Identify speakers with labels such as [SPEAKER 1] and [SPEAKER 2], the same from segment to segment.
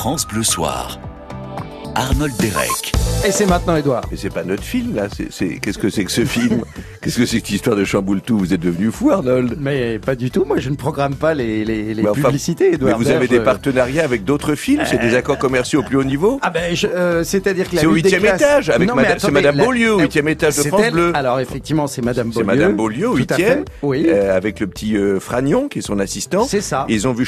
[SPEAKER 1] France Bleu Soir. Arnold Derek.
[SPEAKER 2] Et c'est maintenant, Edouard.
[SPEAKER 3] Mais c'est pas notre film, là. C'est, c'est... Qu'est-ce que c'est que ce film? Qu'est-ce que c'est que cette histoire de Chamboultou? Vous êtes devenu fou, Arnold
[SPEAKER 2] Mais pas du tout. Moi, je ne programme pas les, les, les
[SPEAKER 3] Mais enfin,
[SPEAKER 2] publicités,
[SPEAKER 3] Mais
[SPEAKER 2] Edouard.
[SPEAKER 3] vous avez
[SPEAKER 2] Berge.
[SPEAKER 3] des partenariats avec d'autres films? C'est des accords commerciaux au plus haut niveau?
[SPEAKER 2] Ah ben, euh, c'est-à-dire que la
[SPEAKER 3] C'est au huitième étage, avec
[SPEAKER 2] Non,
[SPEAKER 3] Madame-
[SPEAKER 2] mais
[SPEAKER 3] c'est Madame
[SPEAKER 2] la-
[SPEAKER 3] Beaulieu, au huitième étage de
[SPEAKER 2] c'est
[SPEAKER 3] France
[SPEAKER 2] elle
[SPEAKER 3] Bleu.
[SPEAKER 2] Alors effectivement, c'est Madame
[SPEAKER 3] C'est
[SPEAKER 2] Beaulieu.
[SPEAKER 3] Madame Beaulieu, huitième.
[SPEAKER 2] Oui.
[SPEAKER 3] euh, avec le petit euh, Fragnon, qui est son assistant.
[SPEAKER 2] C'est ça.
[SPEAKER 3] Et ils ont vu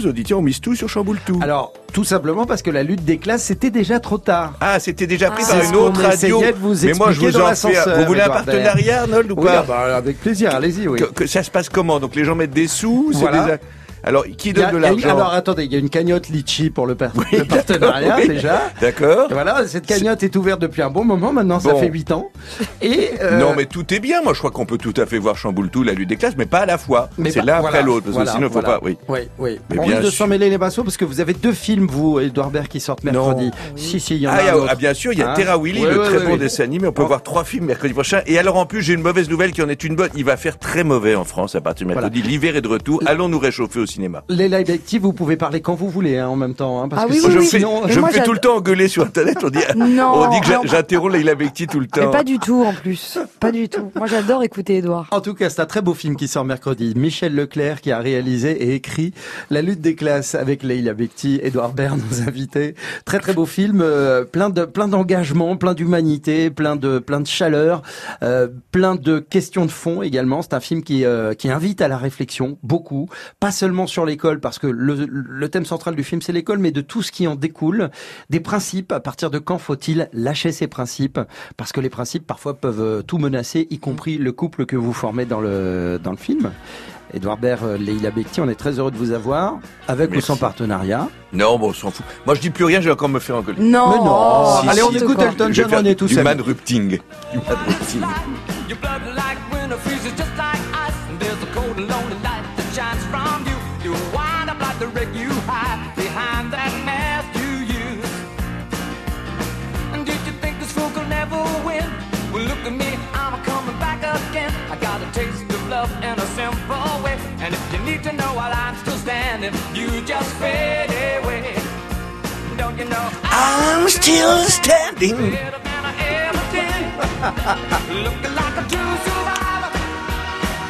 [SPEAKER 3] les auditeurs ont mis tout sur Chamboultou.
[SPEAKER 2] Alors, tout simplement parce que la lutte des classes, c'était déjà trop tard.
[SPEAKER 3] Ah, c'était déjà pris
[SPEAKER 2] C'est
[SPEAKER 3] par une autre radio. Mais moi, je vous en fais. Vous voulez un partenariat, Arnold, ou
[SPEAKER 2] Oui,
[SPEAKER 3] pas
[SPEAKER 2] ah bah, avec plaisir, allez-y, oui.
[SPEAKER 3] que, que ça se passe comment? Donc les gens mettent des sous c'est
[SPEAKER 2] Voilà.
[SPEAKER 3] des a- Alors, qui
[SPEAKER 2] a-
[SPEAKER 3] donne de l'argent
[SPEAKER 2] alors attendez, il y a une cagnotte litchi pour le, par- le partenariat
[SPEAKER 3] oui.
[SPEAKER 2] déjà.
[SPEAKER 3] D'accord
[SPEAKER 2] voilà, cette cagnotte est ouverte depuis un bon moment, maintenant ça fait 8 ans. Et euh,
[SPEAKER 3] Non, mais tout est bien. Moi, je crois qu'on peut tout à fait voir Chamboultou, la lutte des classes, mais pas à la fois. C'est l'un après l'autre, parce
[SPEAKER 2] voilà,
[SPEAKER 3] que sinon, il faut
[SPEAKER 2] voilà.
[SPEAKER 3] pas. Oui.
[SPEAKER 2] Oui, oui.
[SPEAKER 3] Mais
[SPEAKER 2] On risque de s'en mêler les pinceaux parce que vous avez deux films, vous, Edouard Baird, qui sortent mercredi. Si, si, il y en a
[SPEAKER 3] Ah,
[SPEAKER 2] un
[SPEAKER 3] ah, bien sûr, il y a
[SPEAKER 2] Hein
[SPEAKER 3] Terra Willy, le très bon dessin animé. On peut
[SPEAKER 2] Oh.
[SPEAKER 3] voir trois films mercredi prochain. Et alors, en plus, j'ai une mauvaise nouvelle qui en est une bonne. Il va faire très mauvais en France à partir de mercredi. L'hiver est de retour. Allons nous réchauffer au cinéma.
[SPEAKER 2] Les live actifs, vous pouvez parler quand vous voulez, hein, en même temps. hein, parce
[SPEAKER 4] Ah
[SPEAKER 2] que
[SPEAKER 4] oui,
[SPEAKER 3] je
[SPEAKER 4] oui.
[SPEAKER 3] fais,
[SPEAKER 2] sinon,
[SPEAKER 4] Mais
[SPEAKER 3] je me fais tout le temps engueuler sur Internet. On dit,
[SPEAKER 4] Non,
[SPEAKER 3] on dit que j'interromps Leila Bekti tout le
[SPEAKER 4] Mais
[SPEAKER 3] temps.
[SPEAKER 4] pas du tout en plus. Pas du tout. Moi j'adore écouter Edouard.
[SPEAKER 2] En tout cas, c'est un très beau film qui sort mercredi. Michel Leclerc qui a réalisé et écrit La lutte des classes avec Leila Bekti, Edouard Baird, nos invités. Très très beau film, euh, plein de plein d'engagement, plein d'humanité, plein de plein de chaleur, euh, plein de questions de fond également. C'est un film qui euh, qui invite à la réflexion beaucoup, pas seulement sur l'école parce que le, le thème central du film c'est l'école, mais de tout ce qui en découle, des principes. À partir de quand faut-il lâcher ses principes? Parce que les principes parfois peuvent euh, tout menacer, y compris le couple que vous formez dans le dans le film. Edouard Baird, euh, Leila Bekti, on est très heureux de vous avoir, avec ou sans partenariat?
[SPEAKER 3] Non, bon, on s'en fout. Moi, je dis plus rien, je vais encore me faire engueuler.
[SPEAKER 4] Non.
[SPEAKER 2] Mais non
[SPEAKER 4] oh,
[SPEAKER 3] Si,
[SPEAKER 2] Allez, on
[SPEAKER 3] si.
[SPEAKER 2] écoute
[SPEAKER 4] quoi.
[SPEAKER 2] Elton
[SPEAKER 3] Je vais
[SPEAKER 2] John, on est tous
[SPEAKER 3] du. Du man-rupting.
[SPEAKER 5] Your taste love in a simple way. And if you need to know while I'm still standing, you just fade away. Don't you know
[SPEAKER 3] I'm still standing.
[SPEAKER 5] better than I ever did. Looking like a true survivor.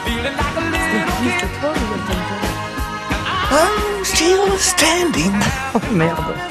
[SPEAKER 5] Feeling like a little kid.
[SPEAKER 3] I'm still standing.
[SPEAKER 4] Merde.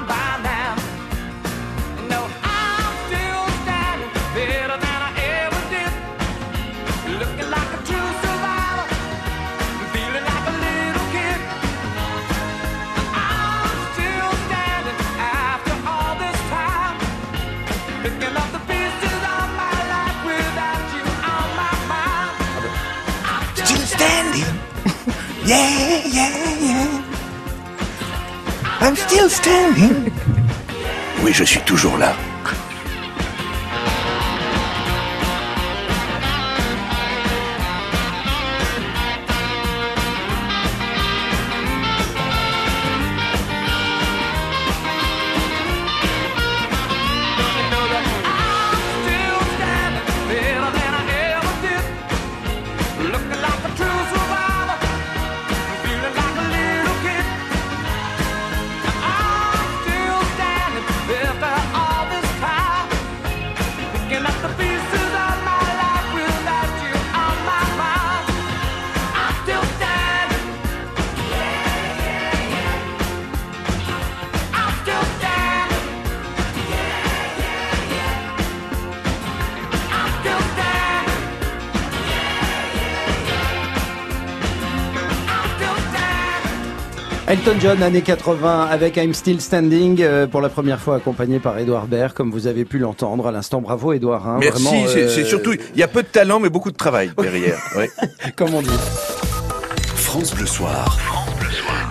[SPEAKER 3] Yeah, yeah, yeah. I'm still standing. Oui, je suis toujours là.
[SPEAKER 2] Elton John, années 80, avec I'm Still Standing, euh, pour la première fois accompagné par Edouard Baird, comme vous avez pu l'entendre à l'instant. Bravo Edouard. hein,
[SPEAKER 3] Merci,
[SPEAKER 2] euh,
[SPEAKER 3] c'est surtout, il y a peu de talent, mais beaucoup de travail derrière. Ouais.
[SPEAKER 2] Comme on dit.
[SPEAKER 1] France Bleu Soir.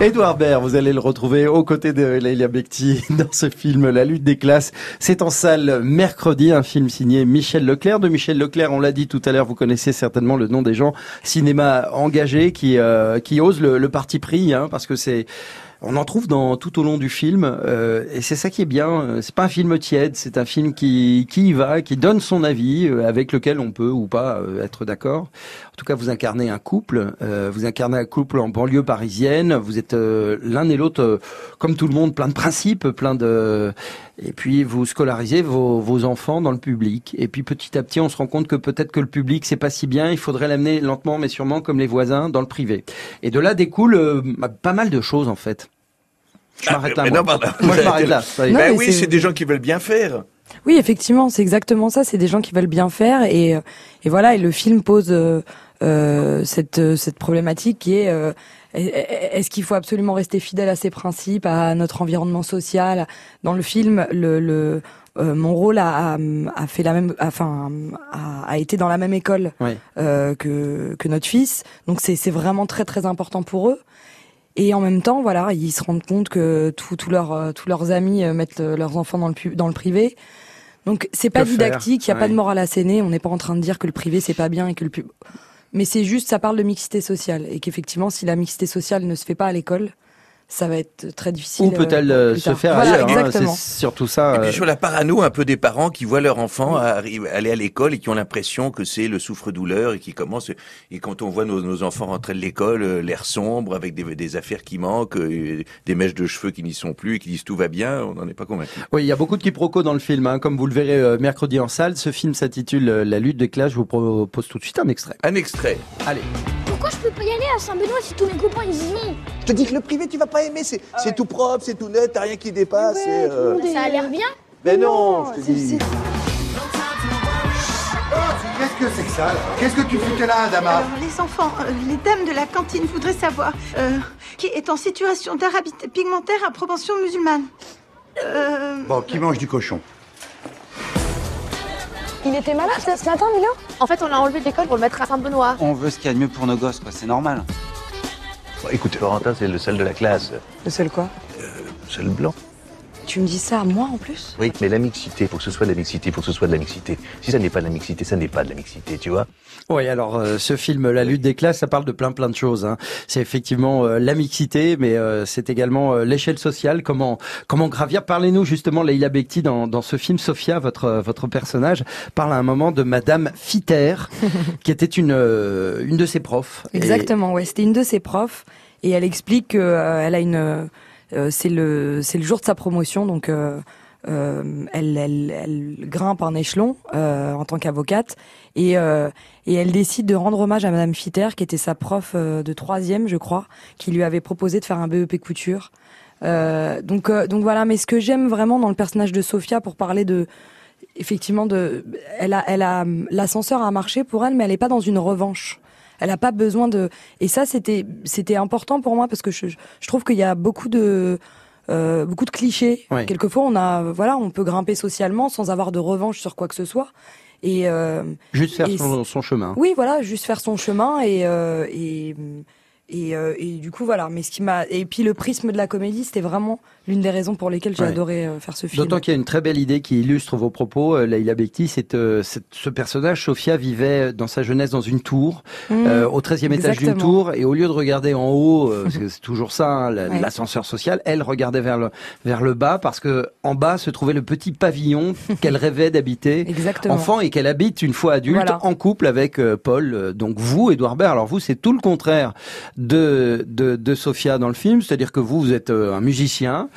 [SPEAKER 2] Édouard Baird, vous allez le retrouver aux côtés de Leila Bekti dans ce film La lutte des classes. C'est en salle mercredi, un film signé Michel Leclerc. De Michel Leclerc, on l'a dit tout à l'heure, vous connaissez certainement le nom des gens cinéma engagés qui euh, qui osent le, parti pris, hein, parce que c'est on en trouve dans tout au long du film, euh, et c'est ça qui est bien. C'est pas un film tiède, c'est un film qui qui y va, qui donne son avis, euh, avec lequel on peut ou pas euh, être d'accord. En tout cas, vous incarnez un couple, euh, vous incarnez un couple en banlieue parisienne. Vous êtes euh, l'un et l'autre, euh, comme tout le monde, plein de principes, plein de, et puis vous scolarisez vos, vos enfants dans le public. Et puis petit à petit, on se rend compte que peut-être que le public c'est pas si bien. Il faudrait l'amener lentement, mais sûrement, comme les voisins, dans le privé. Et de là découle euh, pas mal de choses en fait. Je
[SPEAKER 3] Ah,
[SPEAKER 2] m'arrête là.
[SPEAKER 3] mais
[SPEAKER 2] moi.
[SPEAKER 3] non, pardon.
[SPEAKER 2] Moi, je m'arrête là. ça y est.
[SPEAKER 4] Non,
[SPEAKER 3] Ben
[SPEAKER 4] mais
[SPEAKER 3] oui,
[SPEAKER 4] c'est-
[SPEAKER 3] c'est des gens qui veulent bien faire.
[SPEAKER 4] Oui, effectivement, c'est exactement ça. C'est des gens qui veulent bien faire et, et voilà. Et le film pose euh, euh, cette euh, cette problématique qui est euh, est-ce qu'il faut absolument rester fidèle à ses principes, à notre environnement social? Dans le film, le, le euh, mon rôle a, a, a fait la même, enfin, a, a été dans la même école
[SPEAKER 2] Ouais.
[SPEAKER 4] euh, que que notre fils. Donc c'est c'est vraiment très très important pour eux. Et en même temps, voilà, ils se rendent compte que tous leurs euh, tous leurs amis mettent leurs enfants dans le dans le privé. Donc c'est pas
[SPEAKER 2] Que
[SPEAKER 4] didactique, il y a
[SPEAKER 2] Ouais.
[SPEAKER 4] pas de morale assénée, on n'est pas en train de dire que le privé c'est pas bien et que le pub mais c'est juste ça parle de mixité sociale. Et qu'effectivement si la mixité sociale ne se fait pas à l'école, ça va être très difficile.
[SPEAKER 2] Où peut-elle
[SPEAKER 4] euh,
[SPEAKER 2] euh, se faire
[SPEAKER 4] Voilà,
[SPEAKER 2] ailleurs hein, C'est
[SPEAKER 4] exactement.
[SPEAKER 2] surtout ça.
[SPEAKER 3] Et
[SPEAKER 2] euh,
[SPEAKER 3] puis sur la parano un peu des parents qui voient leur enfant aller à l'école et qui ont l'impression que c'est le souffre-douleur et qui commencent et quand on voit nos, nos enfants rentrer de l'école euh, l'air sombre avec des, des affaires qui manquent euh, des mèches de cheveux qui n'y sont plus et qui disent tout va bien on n'en est pas convaincu.
[SPEAKER 2] Oui, il y a beaucoup de quiproquos dans le film. hein. Comme vous le verrez euh, mercredi en salle, ce film s'intitule euh, La lutte des classes. Je vous propose tout de suite un extrait.
[SPEAKER 3] Un extrait.
[SPEAKER 2] Allez.
[SPEAKER 6] Pourquoi je peux pas y aller à Saint-Benoît si tous mes copains ils y vont
[SPEAKER 7] Je te dis que le privé, tu vas pas aimer. C'est c'est tout propre, c'est tout net, t'as rien qui dépasse. c'est, euh,
[SPEAKER 6] Ça a l'air bien.
[SPEAKER 7] Mais non, je te dis.
[SPEAKER 8] Qu'est-ce que c'est que ça là? Qu'est-ce que tu foutais là, Adama?
[SPEAKER 9] Alors, les enfants, euh, les dames de la cantine voudraient savoir euh, qui est en situation d'arabité pigmentaire à propension musulmane. Euh,
[SPEAKER 8] Bon, qui mange du cochon?
[SPEAKER 6] Il était malade ce matin, Milo? En fait, on l'a enlevé de l'école pour le mettre à Saint-Benoît.
[SPEAKER 10] On veut ce qu'il y a de mieux pour nos gosses, quoi. C'est normal.
[SPEAKER 11] Écoute, Florentin, c'est le seul de la classe.
[SPEAKER 4] Le seul quoi?
[SPEAKER 11] Seul blanc.
[SPEAKER 4] Tu me dis ça à moi en plus?
[SPEAKER 11] Oui, mais la mixité, faut que ce soit de la mixité, faut que ce soit de la mixité. Si ça n'est pas de la mixité, ça n'est pas de la mixité, tu vois.
[SPEAKER 2] Oui, alors euh, ce film, La lutte des classes, ça parle de plein plein de choses. hein. C'est effectivement euh, la mixité, mais euh, c'est également euh, l'échelle sociale. Comment comment gravir Parlez-nous justement, Leila Bekti, dans, dans ce film. Sophia, votre votre personnage, parle à un moment de Madame Fitter, qui était une euh, une de ses profs. Et-
[SPEAKER 4] Exactement, ouais. C'était une de ses profs et elle explique que euh, elle a une, euh, c'est le, c'est le jour de sa promotion, donc euh, euh, elle, elle, elle grimpe un échelon euh, en tant qu'avocate et euh, et elle décide de rendre hommage à Madame Fitter, qui était sa prof euh, de troisième, je crois, qui lui avait proposé de faire un BEP couture. Euh, donc euh, donc voilà. Mais ce que j'aime vraiment dans le personnage de Sophia, pour parler de effectivement de, elle a, elle a, l'ascenseur a marché pour elle, mais elle est pas dans une revanche. Elle a pas besoin de, et ça c'était, c'était important pour moi parce que je, je trouve qu'il y a beaucoup de, euh, beaucoup de clichés. Quelquefois, on a, voilà, on peut grimper socialement sans avoir de revanche sur quoi que ce soit. Et euh,
[SPEAKER 2] Juste faire
[SPEAKER 4] Et
[SPEAKER 2] son, son chemin.
[SPEAKER 4] oui, voilà, juste faire son chemin et euh, et et, euh, et du coup voilà. Mais ce qui m'a et puis le prisme de la comédie, c'était vraiment l'une des raisons pour lesquelles j'ai
[SPEAKER 2] Ouais.
[SPEAKER 4] adoré euh, faire ce film.
[SPEAKER 2] D'autant qu'il y a une très belle idée qui illustre vos propos, euh, Leila Bekti, c'est euh, ce personnage, Sophia, vivait dans sa jeunesse dans une tour,
[SPEAKER 4] Mmh.
[SPEAKER 2] euh, au 13e étage d'une tour, et au lieu de regarder en haut, euh, parce que c'est toujours ça, hein,
[SPEAKER 4] Ouais.
[SPEAKER 2] l'ascenseur social, elle regardait vers le, vers le bas, parce que en bas se trouvait le petit pavillon qu'elle rêvait d'habiter. Enfant et qu'elle habite une fois adulte
[SPEAKER 4] Voilà.
[SPEAKER 2] en couple avec euh, Paul. Euh, Donc vous, Edouard Baird, alors vous c'est tout le contraire de, de de Sophia dans le film, c'est-à-dire que vous vous êtes euh, un musicien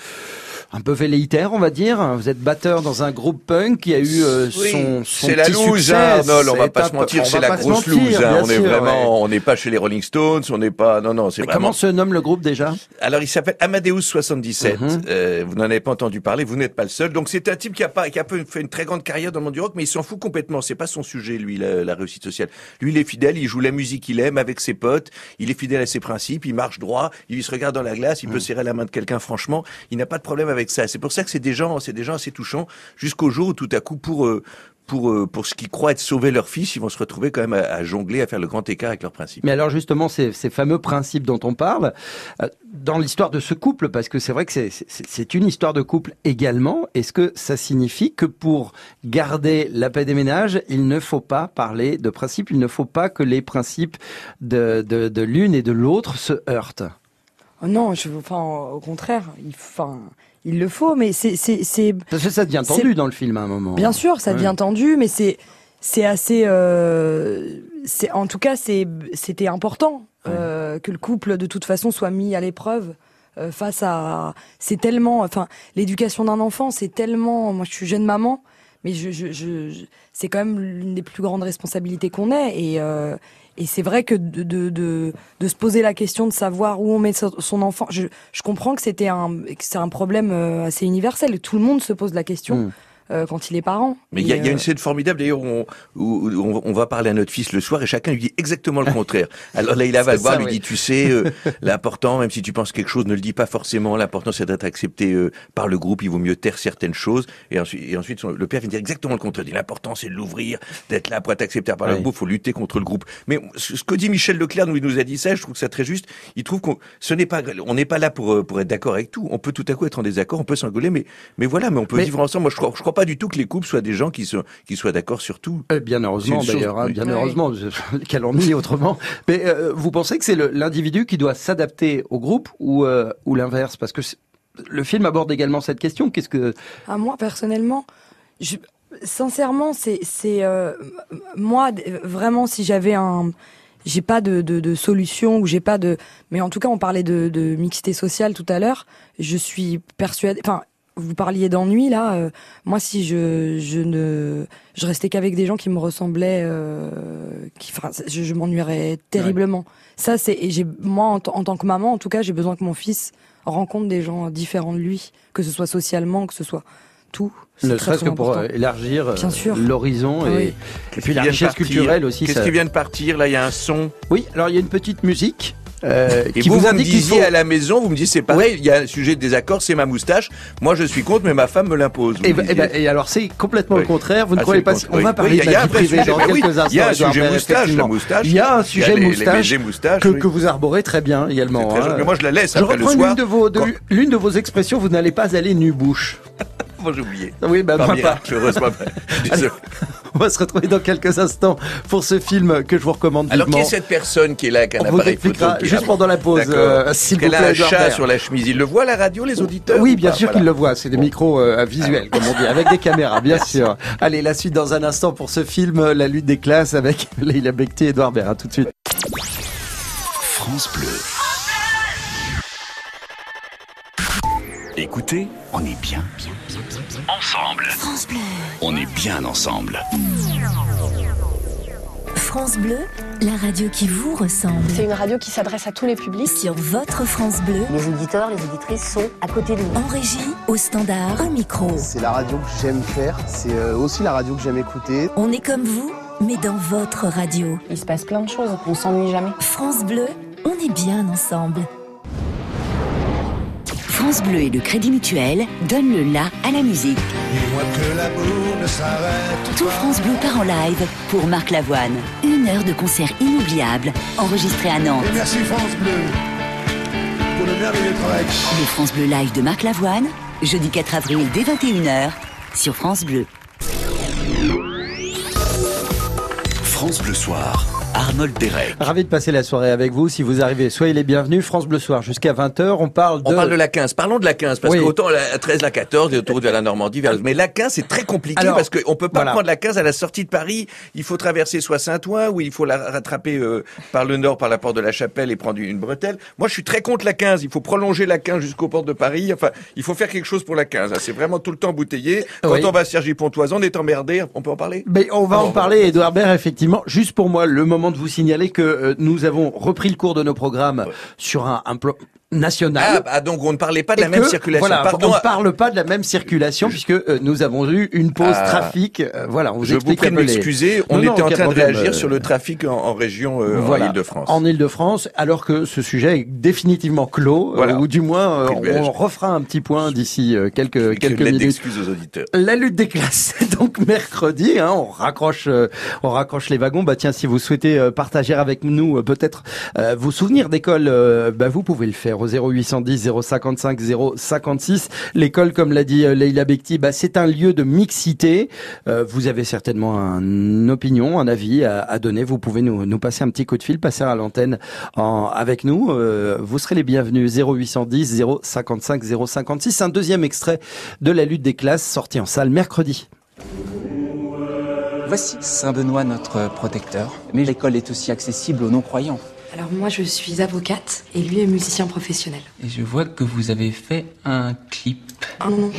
[SPEAKER 2] un peu velléitaire, on va dire. Vous êtes batteur dans un groupe punk qui a eu euh,
[SPEAKER 3] Oui,
[SPEAKER 2] son, son
[SPEAKER 3] c'est la loose, hein, Arnold, on va pas se mentir, c'est la grosse loose. hein, on est
[SPEAKER 2] sûr, ouais.
[SPEAKER 3] vraiment, on n'est pas chez les Rolling Stones, on n'est pas, non, non, c'est vraiment.
[SPEAKER 2] comment se nomme le groupe déjà?
[SPEAKER 3] Alors, il s'appelle Amadeus 77.
[SPEAKER 2] Mhm.
[SPEAKER 3] Euh, vous n'en avez pas entendu parler, vous n'êtes pas le seul. Donc, c'est un type qui a pas, qui a fait une très grande carrière dans le monde du rock, mais il s'en fout complètement. C'est pas son sujet, lui, la, la réussite sociale. Lui, il est fidèle, il joue la musique qu'il aime avec ses potes, il est fidèle à ses principes, il marche droit, il se regarde dans la glace, il peut serrer la main de quelqu'un, franchement, il n'a pas de problème avec ça. C'est pour ça que c'est des gens, c'est des gens assez touchants, jusqu'au jour où tout à coup, pour, euh, pour euh, pour ce qu'ils croient être sauver leur fils, ils vont se retrouver quand même à, à jongler, à faire le grand écart avec leurs principes.
[SPEAKER 2] Mais alors justement, ces, ces fameux principes dont on parle, euh, dans l'histoire de ce couple, parce que c'est vrai que c'est- une histoire de couple également, est-ce que ça signifie que pour garder la paix des ménages, il ne faut pas parler de principes, il ne faut pas que les principes de, de, de l'une et de l'autre se heurtent?
[SPEAKER 4] Oh Non, je, enfin, au contraire, il, enfin, il le faut, mais c'est.
[SPEAKER 2] Parce que ça devient tendu dans le film à un moment.
[SPEAKER 4] Bien sûr, ça
[SPEAKER 2] Ouais.
[SPEAKER 4] devient tendu, mais c'est, c'est assez, euh, c'est, en tout cas, c'est, c'était important euh, que le couple, de toute façon, soit mis à l'épreuve. euh, face à, c'est tellement, enfin, l'éducation d'un enfant, c'est tellement. Moi, je suis jeune maman, mais je, je, je, je- c'est quand même l'une des plus grandes responsabilités qu'on ait. Et, et c'est vrai que de, de, de, de se poser la question de savoir où on met son enfant, je, je comprends que c'était un, que c'est un problème euh, assez universel. Tout le monde se pose la question
[SPEAKER 2] Mm.
[SPEAKER 4] Euh, quand il est parent.
[SPEAKER 3] Mais il y, il y a
[SPEAKER 4] euh,
[SPEAKER 3] une scène formidable d'ailleurs où, on- où- où on, on va parler à notre fils le soir et chacun lui dit exactement le contraire. Alors là, il va le voir,
[SPEAKER 2] ça,
[SPEAKER 3] lui
[SPEAKER 2] oui.
[SPEAKER 3] dit tu sais euh, l'important même si tu penses quelque chose ne le dis pas forcément. L'important c'est d'être accepté euh, par le groupe. Il vaut mieux taire certaines choses et ensuite et ensuite son- le père vient dire exactement le contraire. Il dit l'important c'est de l'ouvrir, d'être là pour être accepté par le
[SPEAKER 2] Oui.
[SPEAKER 3] groupe. Faut lutter contre le groupe. Mais ce que dit Michel Leclerc nous il nous a dit ça, je trouve ça très juste. Il trouve qu'on ce n'est pas on n'est pas là pour euh, pour être d'accord avec tout. On peut tout à coup être en désaccord, on peut s'engueuler, mais mais voilà, mais on peut
[SPEAKER 2] Mais-
[SPEAKER 3] vivre ensemble. Moi je crois je crois pas du tout que les couples soient des gens qui sont qui soient d'accord sur tout.
[SPEAKER 2] Euh, Bien heureusement
[SPEAKER 3] chose-
[SPEAKER 2] d'ailleurs, hein,
[SPEAKER 3] oui.
[SPEAKER 2] bien
[SPEAKER 4] Ouais.
[SPEAKER 2] heureusement, je- quel ennui autrement. Mais euh, vous pensez que c'est l'individu qui doit s'adapter au groupe ou, euh, ou l'inverse? Parce que le film aborde également cette question. Qu'est-ce que
[SPEAKER 4] À moi, personnellement, je, sincèrement, c'est, euh, moi, vraiment, si j'avais un, j'ai pas de, de, de solution ou j'ai pas de, mais en tout cas, on parlait de, de mixité sociale tout à l'heure. Je suis persuadée, enfin, vous parliez d'ennui là. euh, moi, si je, je ne, je restais qu'avec des gens qui me ressemblaient, euh, qui, enfin, je, je m'ennuierais terriblement. Ça, c'est, et j'ai, moi, en, tant que maman, en tout cas, j'ai besoin que mon fils rencontre des gens différents de lui, que ce soit socialement, que ce soit tout.
[SPEAKER 2] Ne serait-ce que pour
[SPEAKER 4] important.
[SPEAKER 2] euh, élargir
[SPEAKER 4] Bien sûr.
[SPEAKER 2] l'horizon
[SPEAKER 4] Ah
[SPEAKER 2] et,
[SPEAKER 4] oui.
[SPEAKER 2] et puis la richesse culturelle aussi.
[SPEAKER 3] Qu'est-ce
[SPEAKER 2] ça-
[SPEAKER 3] qui vient de partir Là, il y a un son.
[SPEAKER 2] Oui, alors il y a une petite musique euh,
[SPEAKER 3] Et
[SPEAKER 2] qui
[SPEAKER 3] vous,
[SPEAKER 2] vous,
[SPEAKER 3] vous me
[SPEAKER 2] indique
[SPEAKER 3] disiez
[SPEAKER 2] faut.
[SPEAKER 3] à la maison, vous me dites c'est pareil, il y a un sujet de désaccord, c'est ma moustache. Moi, je suis contre, mais ma femme me l'impose.
[SPEAKER 2] Et,
[SPEAKER 3] me
[SPEAKER 2] ben- eh ben, et alors c'est complètement le
[SPEAKER 3] Oui.
[SPEAKER 2] contraire. Vous ne
[SPEAKER 3] Ah,
[SPEAKER 2] croyez pas si- On va
[SPEAKER 3] Oui,
[SPEAKER 2] parler
[SPEAKER 3] oui,
[SPEAKER 2] de la vie privée
[SPEAKER 3] sujet.
[SPEAKER 2] dans
[SPEAKER 3] oui,
[SPEAKER 2] quelques instants.
[SPEAKER 3] il y a un sujet moustache, la moustache.
[SPEAKER 2] Il y a un sujet moustache que,
[SPEAKER 3] oui.
[SPEAKER 2] vous arborez très bien également. Hein.
[SPEAKER 3] moi, je la laisse
[SPEAKER 2] Je
[SPEAKER 3] après le soir.
[SPEAKER 2] l'une de vos expressions. Vous n'allez pas aller nu bouche.
[SPEAKER 3] Moi, j'ai oublié.
[SPEAKER 2] Oui, ben
[SPEAKER 3] Par
[SPEAKER 2] moi pas.
[SPEAKER 3] heureusement. Désolé.
[SPEAKER 2] On va se retrouver dans quelques instants pour ce film que je vous recommande
[SPEAKER 3] Alors, qui est cette personne qui est là, avec un
[SPEAKER 2] On vous
[SPEAKER 3] appareil
[SPEAKER 2] expliquera juste pendant la pause, euh, s'il vous
[SPEAKER 3] Elle a un chat sur la chemise. Il le voit à la radio, les auditeurs
[SPEAKER 2] Oui,
[SPEAKER 3] ou
[SPEAKER 2] bien sûr
[SPEAKER 3] Voilà.
[SPEAKER 2] qu'ils le voient. C'est des micros euh, visuels, comme on dit, avec des caméras, bien sûr. Allez, la suite dans un instant pour ce film, euh, La lutte des classes, avec Leila Bekti et Edouard. À tout de suite.
[SPEAKER 1] France Bleu. Écoutez, on est bien. Ensemble.
[SPEAKER 12] France Bleu.
[SPEAKER 1] On est bien ensemble.
[SPEAKER 12] France Bleu, la radio qui vous ressemble.
[SPEAKER 6] C'est une radio qui s'adresse à tous les publics.
[SPEAKER 12] Sur votre France Bleu,
[SPEAKER 13] Les auditeurs, les auditrices sont à côté de nous.
[SPEAKER 12] en régie, au standard, au micro.
[SPEAKER 14] C'est la radio que j'aime faire, c'est euh, aussi la radio que j'aime écouter.
[SPEAKER 12] On est comme vous, mais dans votre radio.
[SPEAKER 6] Il se passe plein de choses, on s'ennuie jamais.
[SPEAKER 12] France Bleu, on est bien ensemble.
[SPEAKER 15] France Bleu et le Crédit Mutuel donnent le la à la musique. Tout France Bleu part en live pour Marc Lavoine. Une heure de concert inoubliable enregistré à Nantes.
[SPEAKER 8] merci France Bleu pour le merveilleux travail.
[SPEAKER 15] Le France Bleu Live de Marc Lavoine, jeudi 4 avril dès 21h sur France Bleu.
[SPEAKER 1] France Bleu Soir. Arnold Derek.
[SPEAKER 2] Ravi de passer la soirée avec vous. Si vous arrivez, soyez les bienvenus. France Bleu Soir jusqu'à 20h. On parle de...
[SPEAKER 3] On parle de la 15. Parlons de la 15 parce
[SPEAKER 2] Oui.
[SPEAKER 3] que autant la 13, la 14, les autoroutes de la Normandie, vers- mais la 15 c'est très compliqué
[SPEAKER 2] Alors,
[SPEAKER 3] parce qu'on peut pas
[SPEAKER 2] voilà.
[SPEAKER 3] prendre la 15 à la sortie de Paris. Il faut traverser soit Saint-Ouen ou il faut la rattraper euh, par le nord, par la porte de la Chapelle et prendre une bretelle. Moi, je suis très contre la 15. Il faut prolonger la 15 jusqu'aux portes de Paris. Enfin, il faut faire quelque chose pour la 15. C'est vraiment tout le temps bouteillé. Quand
[SPEAKER 2] Oui.
[SPEAKER 3] on va à Cergy-Pontoise, on est emmerdé. On peut en parler?
[SPEAKER 2] Mais on va
[SPEAKER 3] Ah
[SPEAKER 2] en parler, Edouard Baird, effectivement. Juste pour moi, le moment de vous signaler que euh, nous avons repris le cours de nos programmes sur un, un plan nationale.
[SPEAKER 3] Ah, bah, donc on ne parlait pas de la même circulation.
[SPEAKER 2] Voilà,
[SPEAKER 3] Pardon.
[SPEAKER 2] on ne parle pas de la même circulation puisque euh, nous avons eu une pause
[SPEAKER 3] Ah.
[SPEAKER 2] trafic. Euh, voilà, on vous
[SPEAKER 3] Je vous prie de m'excuser. On
[SPEAKER 2] Non, non,
[SPEAKER 3] était en train de réagir
[SPEAKER 2] euh,
[SPEAKER 3] sur le trafic en, en région, euh,
[SPEAKER 2] voilà,
[SPEAKER 3] en Ile-de-France.
[SPEAKER 2] En Ile-de-France, alors que ce sujet est définitivement clos,
[SPEAKER 3] Voilà.
[SPEAKER 2] ou du moins on refera un petit point d'ici quelques quelques minutes.
[SPEAKER 3] d'excuses aux auditeurs.
[SPEAKER 2] La lutte des classes, donc mercredi. Hein, on raccroche, on raccroche les wagons. Bah tiens, si vous souhaitez partager avec nous peut-être euh, vos souvenirs d'école, bah vous pouvez le faire 0810 055 056. L'école, comme l'a dit euh, Leila Bekti, bah c'est un lieu de mixité. Euh, vous avez certainement une opinion, un avis à, donner. Vous pouvez nous, passer un petit coup de fil, passer à l'antenne en- avec nous. Euh, vous serez les bienvenus. 0810 055 056. Un deuxième extrait de la lutte des classes sorti en salle mercredi.
[SPEAKER 16] Voici Saint-Benoît, notre protecteur. Mais l'école est aussi accessible aux non-croyants.
[SPEAKER 17] Alors moi je suis avocate et lui est musicien professionnel.
[SPEAKER 16] Et je vois que vous avez fait un clip.
[SPEAKER 17] Ah non, non.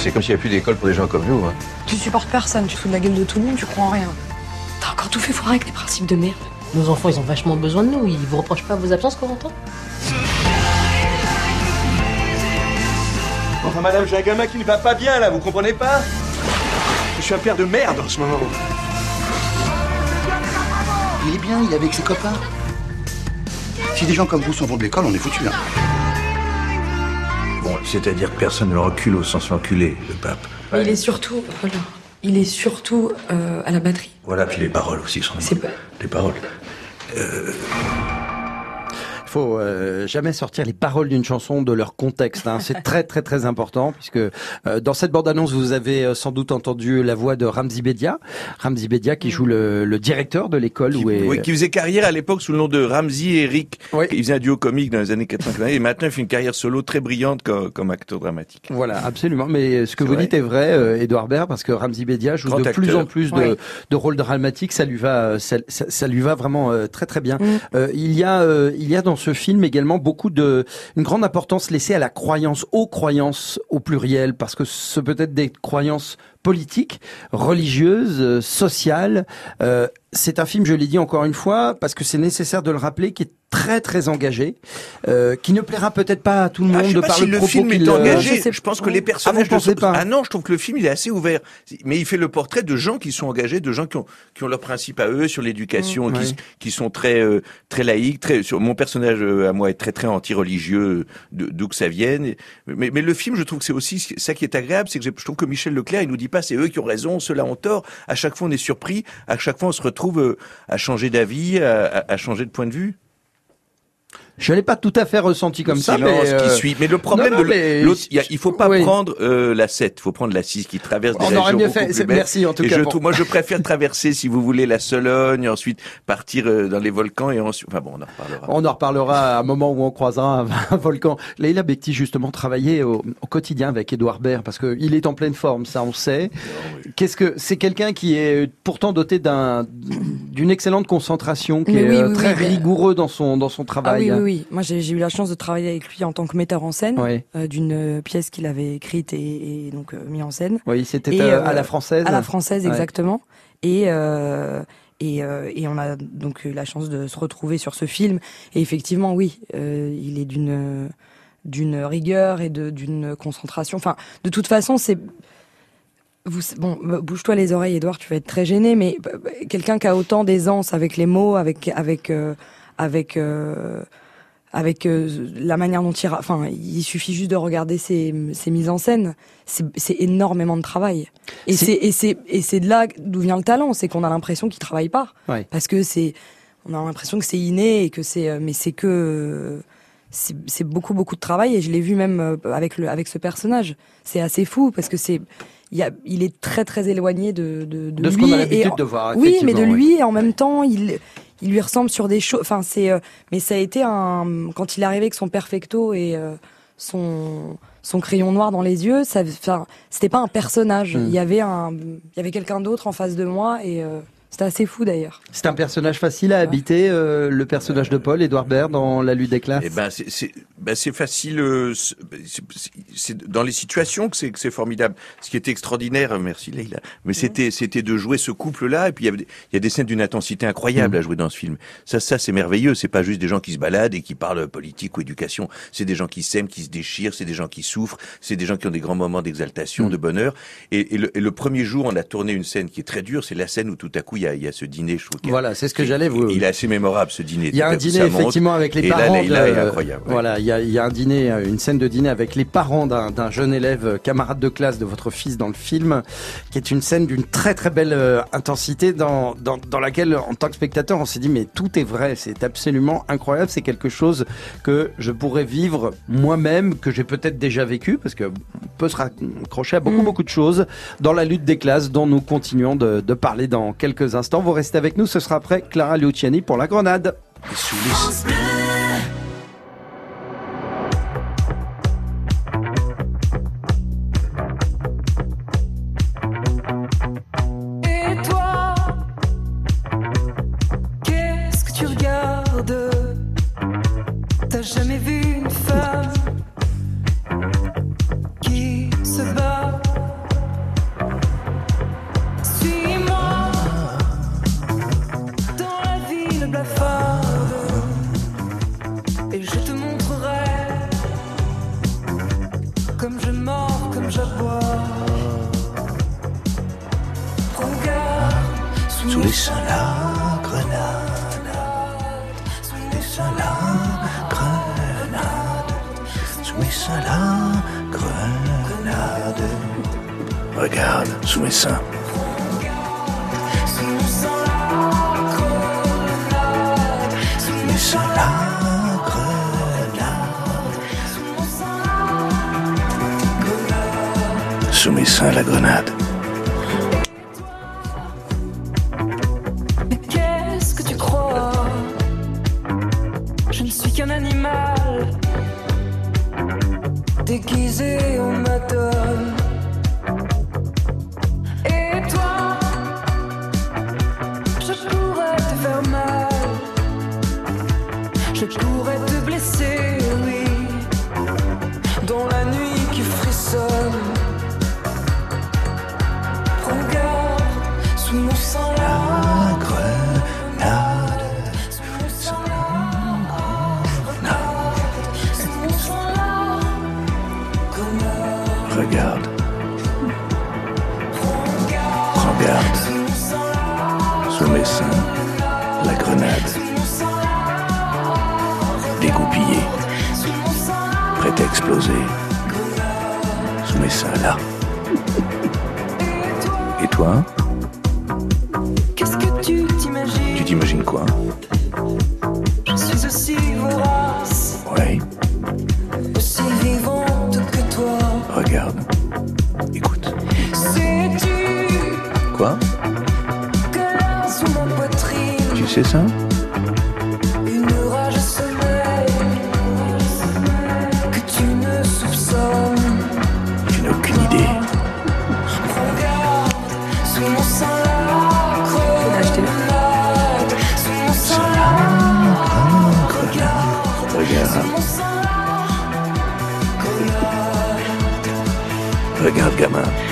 [SPEAKER 11] C'est comme s'il n'y avait plus d'école pour des gens comme nous. Hein.
[SPEAKER 17] Tu supportes personne, tu te fous de la gueule de tout le monde, tu crois en rien. T'as encore tout fait foirer avec tes principes de merde.
[SPEAKER 18] Nos enfants, ils ont vachement besoin de nous. Ils vous reprochent pas vos absences, Corentin
[SPEAKER 7] Enfin, madame, j'ai un gamin qui ne va pas bien, là, vous comprenez pas Je suis un père de merde en ce moment.
[SPEAKER 8] Il est bien, il est avec ses copains. Si des gens comme vous s'en vont de l'école, on est foutus. Hein.
[SPEAKER 11] Bon, c'est-à-dire que personne ne le recule au sens l'enculé, le pape.
[SPEAKER 17] Mais il est surtout, voilà, il est surtout euh, à la batterie.
[SPEAKER 11] Voilà, puis les paroles aussi sont
[SPEAKER 17] C'est pas...
[SPEAKER 11] Les paroles. Euh,
[SPEAKER 2] faut euh, jamais sortir les paroles d'une chanson de leur contexte. Hein. C'est très très très important puisque euh, dans cette bande-annonce vous avez euh, sans doute entendu la voix de Ramzi Bedia, Ramzi Bedia qui joue le, le directeur de l'école où est
[SPEAKER 3] Oui, qui faisait carrière à l'époque sous le nom de Ramsey et Eric. Il faisait un duo comique dans les années 80 et maintenant il fait une carrière solo très brillante comme, comme acteur dramatique.
[SPEAKER 2] Voilà, absolument. Mais ce que vous
[SPEAKER 3] vrai.
[SPEAKER 2] dites est vrai, euh, Edouard Baird, parce que Ramzi Bedia joue
[SPEAKER 3] Grand
[SPEAKER 2] de plus en plus de,
[SPEAKER 3] Ouais.
[SPEAKER 2] de rôles dramatiques. Ça lui va, euh, ça, ça- ça lui va vraiment euh, très très bien.
[SPEAKER 4] Mm.
[SPEAKER 2] Euh, il y a, euh, il y a dans ce film également beaucoup de, une grande importance laissée à la croyance, aux croyances au pluriel, parce que ce peut être des croyances politiques, religieuses, euh, sociales. Euh, c'est un film, je l'ai dit encore une fois, parce que c'est nécessaire de le rappeler, qui est très très engagé, euh, qui ne plaira peut-être pas à tout le monde
[SPEAKER 3] Ah, je sais
[SPEAKER 2] de
[SPEAKER 3] pas
[SPEAKER 2] par
[SPEAKER 3] si
[SPEAKER 2] le
[SPEAKER 3] le
[SPEAKER 2] propos
[SPEAKER 3] film est
[SPEAKER 2] euh,
[SPEAKER 3] engagé. Je, pense que les personnages.
[SPEAKER 2] Ah, vous
[SPEAKER 3] de-
[SPEAKER 2] pas
[SPEAKER 3] Ah non, je trouve que le film il est assez ouvert. Mais il fait le portrait de gens qui sont engagés, de gens qui ont qui ont leurs principes à eux sur l'éducation,
[SPEAKER 2] Mmh,
[SPEAKER 3] qui,
[SPEAKER 2] ouais.
[SPEAKER 3] qui sont très euh, très laïques. Très sur mon personnage euh, à moi est très très anti-religieux, de- d'où que ça vienne. Mais, mais le film, je trouve que c'est aussi ça qui est agréable, c'est que je je trouve que Michel Leclerc, il nous dit pas c'est eux qui ont raison, ceux-là ont tort. À chaque fois, on est surpris. À chaque fois, on se retrouve euh, à changer d'avis, à, changer de point de vue?
[SPEAKER 2] Je l'ai pas tout à fait ressenti comme
[SPEAKER 3] Le
[SPEAKER 2] ça,
[SPEAKER 3] silence
[SPEAKER 2] mais euh,
[SPEAKER 3] qui suit. Mais le problème
[SPEAKER 2] non, non,
[SPEAKER 3] de
[SPEAKER 2] mais-
[SPEAKER 3] l'autre, il faut pas
[SPEAKER 2] Oui.
[SPEAKER 3] prendre euh, la 7, il faut prendre la 6 qui traverse des
[SPEAKER 2] On aurait
[SPEAKER 3] régions
[SPEAKER 2] mieux fait. merci, en tout
[SPEAKER 3] et
[SPEAKER 2] cas,
[SPEAKER 3] Je
[SPEAKER 2] pour-
[SPEAKER 3] trouve, moi, je préfère traverser, si vous voulez, la Sologne, ensuite partir euh, dans les volcans et ensuite. Enfin bon, on en reparlera.
[SPEAKER 2] On en reparlera à un moment où on croisera un, un volcan. Leïla Bekti, justement, travaillait au, au quotidien avec Édouard Baird parce que il est en pleine forme, ça on sait. Qu'est-ce que c'est quelqu'un qui est pourtant doté d'un d'une excellente concentration, qui
[SPEAKER 4] Mais
[SPEAKER 2] est
[SPEAKER 4] oui,
[SPEAKER 2] euh,
[SPEAKER 4] oui,
[SPEAKER 2] très rigoureux dans son dans son
[SPEAKER 4] Ah
[SPEAKER 2] travail.
[SPEAKER 4] oui, oui. Moi, j'ai eu la chance de travailler avec lui en tant que metteur en scène euh, d'une euh, pièce qu'il avait écrite et, et donc euh, mis en scène.
[SPEAKER 2] Oui, c'était à la française.
[SPEAKER 4] À la française,
[SPEAKER 2] Ouais.
[SPEAKER 4] exactement. Et et, euh, et on a donc eu la chance de se retrouver sur ce film. Et effectivement, oui, euh, il est d'une d'une rigueur et de d'une concentration. Enfin, de toute façon, c'est vous, bon, bouge-toi les oreilles, Edouard, tu vas être très gêné, mais quelqu'un qui a autant d'aisance avec les mots, avec avec euh, avec avec euh, la manière dont il, enfin, il suffit juste de regarder ses, ses mises en scène. C'est énormément de travail. Et
[SPEAKER 2] C'est-
[SPEAKER 4] et c'est et c'est de là d'où vient le talent, c'est qu'on a l'impression qu'il travaille pas,
[SPEAKER 2] Ouais.
[SPEAKER 4] parce que c'est, on a l'impression que c'est inné et que c'est, euh, mais c'est que c'est beaucoup beaucoup de travail et je l'ai vu même euh, avec le avec ce personnage. C'est assez fou parce que c'est il, a, il est très très éloigné de de,
[SPEAKER 2] De ce
[SPEAKER 4] lui
[SPEAKER 2] qu'on a l'habitude de voir,
[SPEAKER 4] Oui, mais de lui et en même temps il il lui ressemble sur des choses. Enfin c'est euh, mais ça a été un quand il est arrivé avec son perfecto et euh, son son crayon noir dans les yeux, ça enfin c'était pas un personnage.
[SPEAKER 2] Mm.
[SPEAKER 4] Il y avait un il y avait quelqu'un d'autre en face de moi et C'était assez fou d'ailleurs.
[SPEAKER 2] C'est un personnage facile à habiter, euh, le personnage de Paul, Édouard Baird, dans La lutte des classes
[SPEAKER 3] Eh ben, c'est c'est ben, c'est facile. euh, c'est- c'est- C'est dans les situations que c'est c'est formidable. Ce qui était extraordinaire, merci Leïla, mais c'était c'était de jouer ce couple-là. Et puis il y, avait des- il y a des scènes d'une intensité incroyable à jouer dans ce film. Ça, ça c'est merveilleux. C'est pas juste des gens qui se baladent et qui parlent politique ou éducation. C'est des gens qui s'aiment, qui se déchirent. C'est des gens qui souffrent. C'est des gens qui ont des grands moments d'exaltation, de bonheur. Et, et le, et le premier jour, on a tourné une scène qui est très dure. C'est la scène où tout à coup il y a, il y a ce dîner. A-
[SPEAKER 2] Voilà, c'est ce que j'allais vous-
[SPEAKER 3] Il est assez mémorable ce dîner.
[SPEAKER 2] Il y a un dîner effectivement avec les
[SPEAKER 3] et
[SPEAKER 2] parents.
[SPEAKER 3] Là, Leïla est
[SPEAKER 2] de-
[SPEAKER 3] incroyable. ouais.
[SPEAKER 2] Voilà, il y a, il y a un dîner, euh, une scène de dîner avec les parents d'un jeune élève, euh, camarade de classe de votre fils dans le film, qui est une scène d'une très très belle euh, intensité dans, dans, dans laquelle, en tant que spectateur, on s'est dit mais tout est vrai, c'est absolument incroyable, c'est quelque chose que je pourrais vivre moi-même, que j'ai peut-être déjà vécu, parce que on peut se raccrocher à beaucoup beaucoup de choses dans la lutte des classes dont nous continuons de, de parler dans quelques instants. Vous restez avec nous, ce sera après Clara Luciani pour la grenade.
[SPEAKER 7] Sous les seins la grenade. Sous les seins la grenade. Sous mes seins la grenade. Regarde, sous mes seins. Sous mes seins la. Sous mes seins la grenade. Prends garde. Sous mes seins, la grenade. Dégoupillée. Prête à exploser. Sous mes seins, là. Et toi?
[SPEAKER 5] Qu'est-ce que tu t'imagines?
[SPEAKER 7] Tu t'imagines quoi?
[SPEAKER 5] Mon sein Regarde,
[SPEAKER 7] gamin.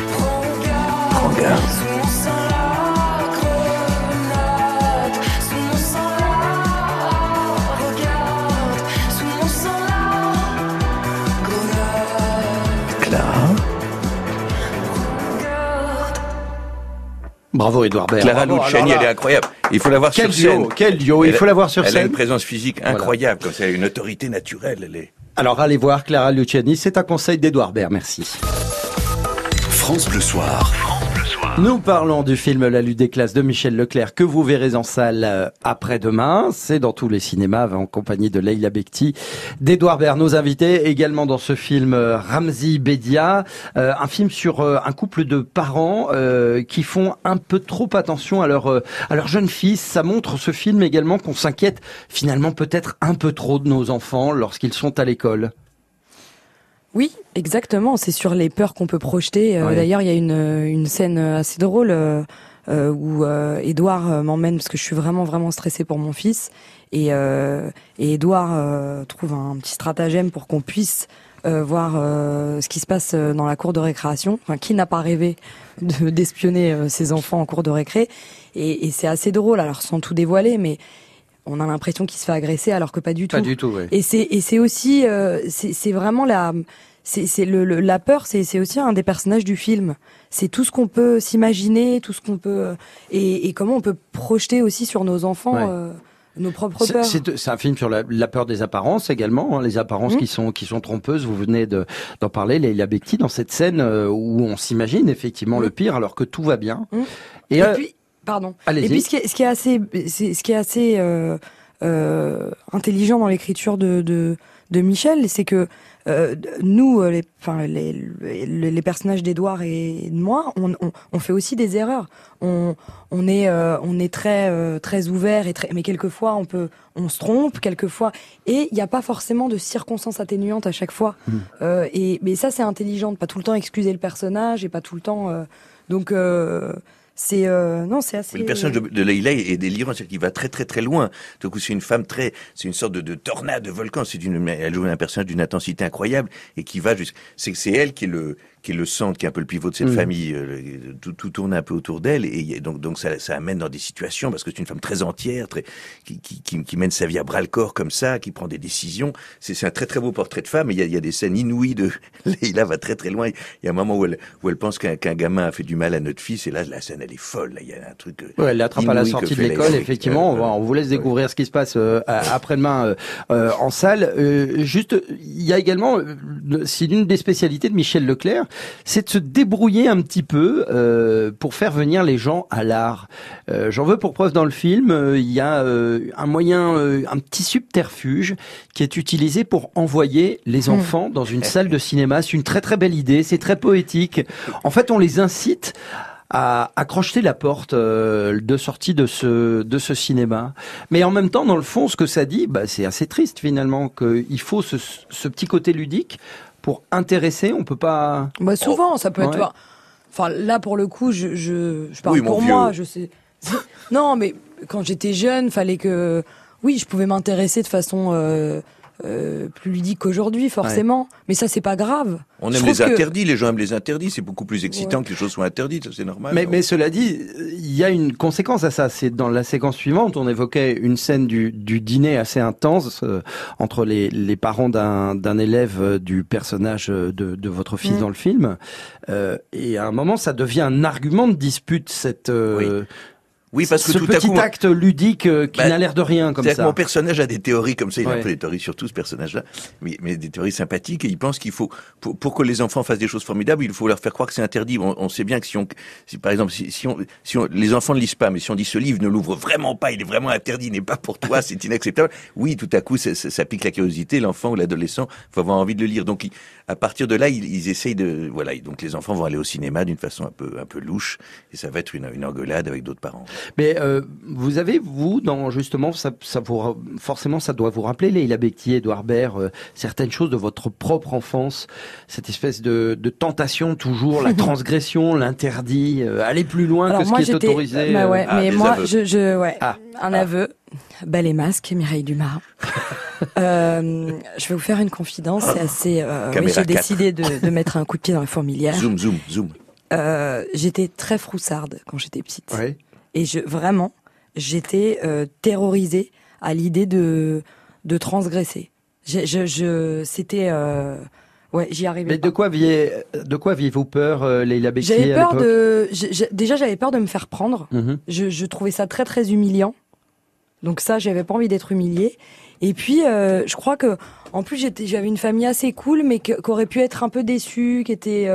[SPEAKER 2] Bravo Edouard Baird.
[SPEAKER 3] Clara
[SPEAKER 2] Bravo,
[SPEAKER 3] Luciani,
[SPEAKER 2] là-
[SPEAKER 3] elle est incroyable. Il faut la voir
[SPEAKER 2] Quel
[SPEAKER 3] sur scène.
[SPEAKER 2] duo, quel duo, il
[SPEAKER 3] Elle a-
[SPEAKER 2] faut la voir sur
[SPEAKER 3] Elle a
[SPEAKER 2] scène.
[SPEAKER 3] une présence physique
[SPEAKER 2] Voilà.
[SPEAKER 3] incroyable, comme ça, une autorité naturelle. Elle est.
[SPEAKER 2] Alors allez voir Clara Luciani, c'est un conseil d'Edouard Baird, merci.
[SPEAKER 1] France Bleu Soir.
[SPEAKER 2] Nous parlons du film La lutte des classes de Michel Leclerc que vous verrez en salle euh, après-demain. C'est dans tous les cinémas en compagnie de Leila Bekti, d'Edouard Baird, nos invités. Également dans ce film euh, Ramzi Bedia, euh, un film sur un couple de parents qui font un peu trop attention à leur, à leur jeune fils. Ça montre ce film également qu'on s'inquiète finalement peut-être un peu trop de nos enfants lorsqu'ils sont à l'école.
[SPEAKER 4] Oui, exactement. C'est sur les peurs qu'on peut projeter. Euh,
[SPEAKER 2] Ouais.
[SPEAKER 4] D'ailleurs, il y a une, une scène assez drôle euh, euh, où euh, Edouard m'emmène parce que je suis vraiment vraiment stressée pour mon fils et, euh, et Edouard euh, trouve un petit stratagème pour qu'on puisse euh, voir euh, ce qui se passe dans la cour de récréation. Enfin, qui n'a pas rêvé de- d'espionner ses enfants en cour de récré Et, et c'est assez drôle. Alors sans tout dévoiler, mais on a l'impression qu'il se fait agresser alors que pas du tout.
[SPEAKER 2] Pas du tout, ouais.
[SPEAKER 4] Et c'est et c'est aussi euh, c'est vraiment la c'est le, le- la peur c'est c'est aussi un des personnages du film. C'est tout ce qu'on peut s'imaginer, tout ce qu'on peut euh, et, et comment on peut projeter aussi sur nos enfants
[SPEAKER 2] Ouais.
[SPEAKER 4] euh, nos propres peurs.
[SPEAKER 2] C'est un film sur la, la peur des apparences également, hein, les apparences
[SPEAKER 4] Mhm.
[SPEAKER 2] qui sont qui sont trompeuses. Vous venez de d'en parler, Leila Bekti, dans cette scène euh, où on s'imagine effectivement le pire alors que tout va bien.
[SPEAKER 4] Mhm.
[SPEAKER 2] Et,
[SPEAKER 4] Et
[SPEAKER 2] euh,
[SPEAKER 4] puis, pardon. Et puis ce qui est, ce qui est assez, c'est- ce qui est assez euh, euh, intelligent dans l'écriture de, de de Michel, c'est que euh, nous, les, enfin les, les, les personnages d'Edouard et de moi, on, on, on fait aussi des erreurs. On, on est, on est très, très ouvert et très, mais quelquefois on peut, on se trompe, quelquefois, et il n'y a pas forcément de circonstances atténuantes à chaque fois. Et mais ça c'est intelligent, de pas tout le temps excuser le personnage et pas tout le temps. donc c'est euh, non, c'est assez.
[SPEAKER 3] Le personnage de, de est, délirant, c'est qu'il va très très très loin. Tout coup, c'est une femme très, c'est une sorte de, de tornade, de volcan. C'est une, elle joue un personnage d'une intensité incroyable et qui va jusqu'à, c'est elle qui est le, qui est le centre, qui est un peu le pivot de cette
[SPEAKER 2] Mm.
[SPEAKER 3] famille. euh, tout, tout tourne un peu autour d'elle et donc donc ça, ça amène dans des situations parce que c'est une femme très entière, très, qui, qui, qui, qui mène sa vie à bras le corps comme ça, qui prend des décisions. C'est un très très beau portrait de femme. Il y a, il y a des scènes inouïes de Leïla va très très loin. Il y a un moment où elle, où elle pense qu'un qu'un gamin a fait du mal à notre fils et là la scène elle est folle. Là, il y a un truc. euh,
[SPEAKER 2] Ouais, elle l'attrape à la sortie de l'école, effectivement. On, va- on vous laisse découvrir ce qui se passe euh, après-demain euh, euh, en salle. Euh, juste, il y a également, c'est l'une des spécialités de Michel Leclerc, c'est de se débrouiller un petit peu euh, pour faire venir les gens à l'art. Euh, J'en veux pour preuve dans le film, euh, il y a euh, un moyen, euh, un petit subterfuge qui est utilisé pour envoyer les
[SPEAKER 4] Hmm.
[SPEAKER 2] enfants dans une salle de cinéma. C'est une très très belle idée, c'est très poétique. En fait, on les incite à, à crocheter la porte euh, de sortie de ce de ce cinéma. Mais en même temps, dans le fond, ce que ça dit, bah, c'est assez triste finalement qu'il faut ce, ce petit côté ludique pour intéresser. On peut pas.
[SPEAKER 4] Bah souvent, ça peut être.
[SPEAKER 2] Ouais.
[SPEAKER 4] Enfin, là pour le coup, je je, je parle
[SPEAKER 2] Oui,
[SPEAKER 4] pour
[SPEAKER 2] vieux.
[SPEAKER 4] moi. Je sais. non, mais quand j'étais jeune, fallait que. Oui, je pouvais m'intéresser de façon euh, euh, plus ludique qu'aujourd'hui, forcément. Mais ça, c'est pas grave.
[SPEAKER 3] On aime les
[SPEAKER 4] que-
[SPEAKER 3] interdits, les gens aiment les interdits, c'est beaucoup plus excitant que les choses soient interdites, c'est normal.
[SPEAKER 2] Mais,
[SPEAKER 3] non
[SPEAKER 2] mais cela dit, il y a une conséquence à ça. C'est dans la séquence suivante, on évoquait une scène du, du dîner assez intense euh, entre les, les parents d'un d'un élève euh, du personnage euh, de, de votre fils dans le film. Euh, et à un moment, ça devient un argument de dispute, cette, euh,
[SPEAKER 3] Oui, parce que
[SPEAKER 2] ce
[SPEAKER 3] tout à
[SPEAKER 2] petit
[SPEAKER 3] coup,
[SPEAKER 2] acte ludique euh, qui
[SPEAKER 3] Bah,
[SPEAKER 2] n'a l'air de rien comme ça.
[SPEAKER 3] que mon personnage a des théories comme ça, il a
[SPEAKER 2] Ouais.
[SPEAKER 3] un peu des théories sur tout ce personnage-là, mais, mais des théories sympathiques, et il pense qu'il faut, pour, pour que les enfants fassent des choses formidables, il faut leur faire croire que c'est interdit. On, on sait bien que si on, si, par exemple, si, si on, si on, les enfants ne lisent pas, mais si on dit ce livre ne l'ouvre vraiment pas, il est vraiment interdit, il n'est pas pour toi, c'est inacceptable, oui, tout à coup, ça, ça- ça pique la curiosité, l'enfant ou l'adolescent va avoir envie de le lire. Donc, il- à partir de là, ils, ils essayent de, voilà, donc les enfants vont aller au cinéma d'une façon un peu, un peu louche, et ça va être une, une engueulade avec d'autres parents.
[SPEAKER 2] Mais euh, vous avez, vous, dans justement, ça, ça vous, forcément, ça doit vous rappeler, Leila Bekti, Edouard Baird, euh, certaines choses de votre propre enfance, cette espèce de, de tentation toujours, la transgression, l'interdit, euh, aller plus loin
[SPEAKER 4] Alors
[SPEAKER 2] que ce
[SPEAKER 4] moi,
[SPEAKER 2] qui est autorisé.
[SPEAKER 4] bah ouais,
[SPEAKER 2] euh,
[SPEAKER 4] mais
[SPEAKER 2] des
[SPEAKER 4] moi,
[SPEAKER 2] aveux.
[SPEAKER 4] je, je, ouais,
[SPEAKER 2] Ah.
[SPEAKER 4] un aveu. Bel et masque, Mireille Dumas. euh, je vais vous faire une confidence, c'est assez. euh, oui, J'ai décidé de, de mettre un coup de pied dans la fourmilière.
[SPEAKER 3] Zoom, zoom, zoom.
[SPEAKER 4] Euh, j'étais très froussarde quand j'étais petite.
[SPEAKER 2] Ouais.
[SPEAKER 4] Et je vraiment, j'étais euh, terrorisée à l'idée de de transgresser. Je, je, je c'était euh, ouais, j'y arrivais.
[SPEAKER 2] Mais de quoi aviez, de quoi aviez-vous peur, euh, Leila Bekti
[SPEAKER 4] J'avais peur de. déjà, j'avais peur de me faire prendre.
[SPEAKER 2] Mhm.
[SPEAKER 4] Je, je trouvais ça très très humiliant. Donc ça, j'avais pas envie d'être humiliée. Et puis, euh, je crois que, en plus, j'avais une famille assez cool, mais que- qui aurait pu être un peu déçue, qui était.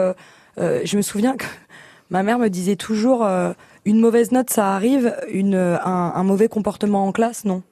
[SPEAKER 4] je me souviens que ma mère me disait toujours une mauvaise note, ça arrive. Une, un, un mauvais comportement en classe, non.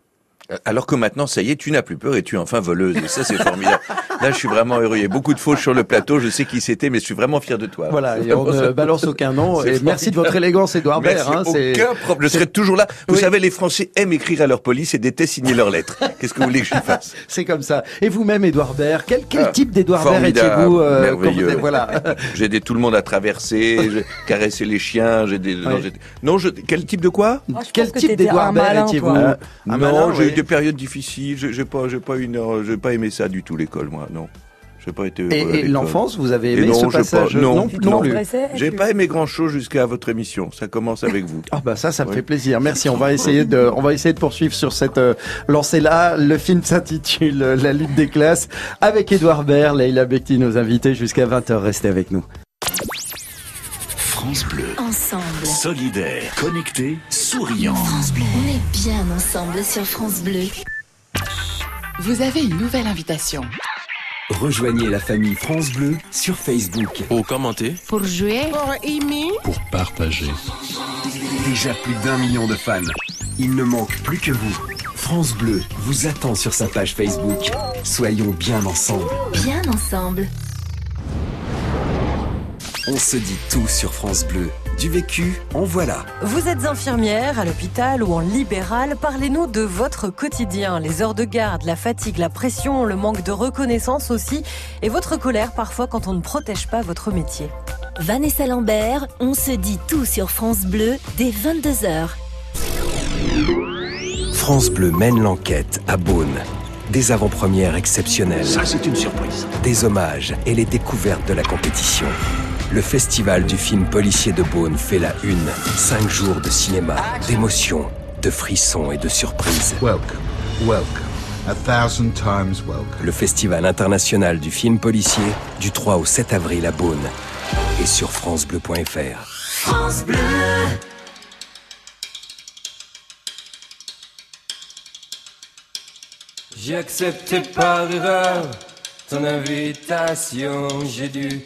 [SPEAKER 3] Alors que maintenant, ça y est, tu n'as plus peur et tu es enfin voleuse. Et ça, c'est formidable. Là, je suis vraiment heureux. Il y a beaucoup de fauches sur le plateau. Je sais qui c'était, mais je suis vraiment fier de toi.
[SPEAKER 2] Voilà, et on ne balance aucun nom. Et merci de votre élégance, Edouard Baird. hein, c'est-
[SPEAKER 3] aucun problème. Je serai toujours là. Vous
[SPEAKER 2] Oui.
[SPEAKER 3] savez, les Français aiment écrire à leur police et détestent signer leurs lettres. Qu'est-ce que vous voulez que je fasse?
[SPEAKER 2] C'est comme ça. Et vous-même, Edouard Baird, quel, quel
[SPEAKER 3] Ah,
[SPEAKER 2] type d'Edouard Baird étiez-vous euh,
[SPEAKER 3] merveilleux.
[SPEAKER 2] vous- Voilà.
[SPEAKER 3] J'ai aidé tout le monde à traverser, j'ai caressé les chiens, j'ai des... non, non, je... quel type de quoi?
[SPEAKER 4] Oh,
[SPEAKER 2] Quel
[SPEAKER 4] que
[SPEAKER 2] type d'Edouard
[SPEAKER 4] un
[SPEAKER 2] Baird étiez-vous.
[SPEAKER 3] Euh, Non, j'ai des périodes difficiles. J'ai pas, j'ai pas une, heure- j'ai pas aimé ça du tout l'école, moi. Non, j'ai pas été.
[SPEAKER 2] Et, et l'enfance, vous avez aimé
[SPEAKER 3] non,
[SPEAKER 2] ce
[SPEAKER 3] j'ai pas-
[SPEAKER 2] passage
[SPEAKER 3] non,
[SPEAKER 2] non,
[SPEAKER 3] non. J'ai pas aimé grand chose jusqu'à votre émission. Ça commence avec vous.
[SPEAKER 2] Ah bah ça, ça me
[SPEAKER 3] Oui.
[SPEAKER 2] fait plaisir. Merci. On va essayer de, on va essayer de poursuivre sur cette euh, lancée-là. Le film s'intitule euh, La lutte des classes avec Edouard Baird, Leila Bekti, nos invités jusqu'à 20h. Restez avec nous.
[SPEAKER 1] France Bleu.
[SPEAKER 12] Ensemble.
[SPEAKER 1] Solidaire, connecté, souriant.
[SPEAKER 12] France Bleu. On est bien ensemble sur France Bleu.
[SPEAKER 19] Vous avez une nouvelle invitation.
[SPEAKER 20] Rejoignez la famille France Bleu sur Facebook.
[SPEAKER 21] Pour commenter,
[SPEAKER 19] Pour jouer, pour aimer,
[SPEAKER 21] pour partager.
[SPEAKER 20] Déjà plus d'un million de fans. Il ne manque plus que vous. France Bleu vous attend sur sa page Facebook. Soyons bien ensemble.
[SPEAKER 12] Bien ensemble.
[SPEAKER 20] On se dit tout sur France Bleu. Du vécu, en voilà.
[SPEAKER 22] Vous êtes infirmière à l'hôpital ou en libéral, parlez-nous de votre quotidien, les heures de garde, la fatigue, la pression, le manque de reconnaissance aussi, et votre colère parfois quand on ne protège pas votre métier.
[SPEAKER 12] Vanessa Lambert, on se dit tout sur France Bleu dès 22h.
[SPEAKER 20] France Bleu mène l'enquête à Beaune. Des avant-premières exceptionnelles.
[SPEAKER 1] Ça, c'est une surprise.
[SPEAKER 20] Des hommages et les découvertes de la compétition. Le festival du film policier de Beaune fait la une. Cinq jours de cinéma, d'émotions, de frissons et de surprises.
[SPEAKER 23] Welcome, welcome, a thousand times welcome.
[SPEAKER 20] Le festival international du film policier du 3 au 7 avril à Beaune et sur francebleu.fr.
[SPEAKER 12] France Bleu.
[SPEAKER 24] J'ai accepté par erreur ton invitation. J'ai dû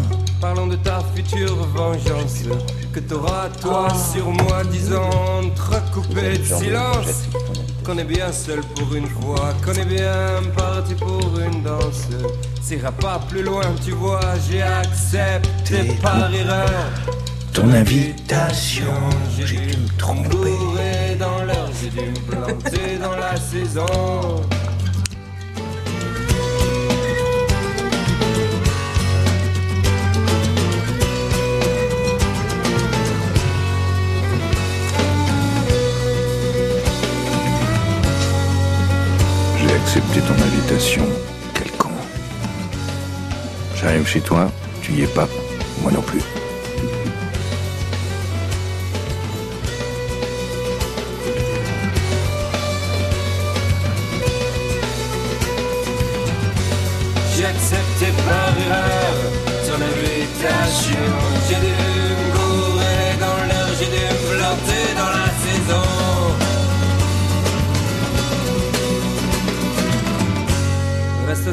[SPEAKER 24] Parlons de ta future vengeance que t'auras toi sur moi, disons recoupé de silence. Qu'on est bien seul pour une fois, qu'on est bien parti pour une danse. Ça ira pas plus loin, tu vois, j'ai accepté par erreur.
[SPEAKER 1] Ton invitation,
[SPEAKER 24] j'ai dû me tromper dans l'heure, j'ai dû me planter dans la saison.
[SPEAKER 3] Accepté ton invitation. Quel con. J'arrive chez toi, tu y es pas. Moi non plus.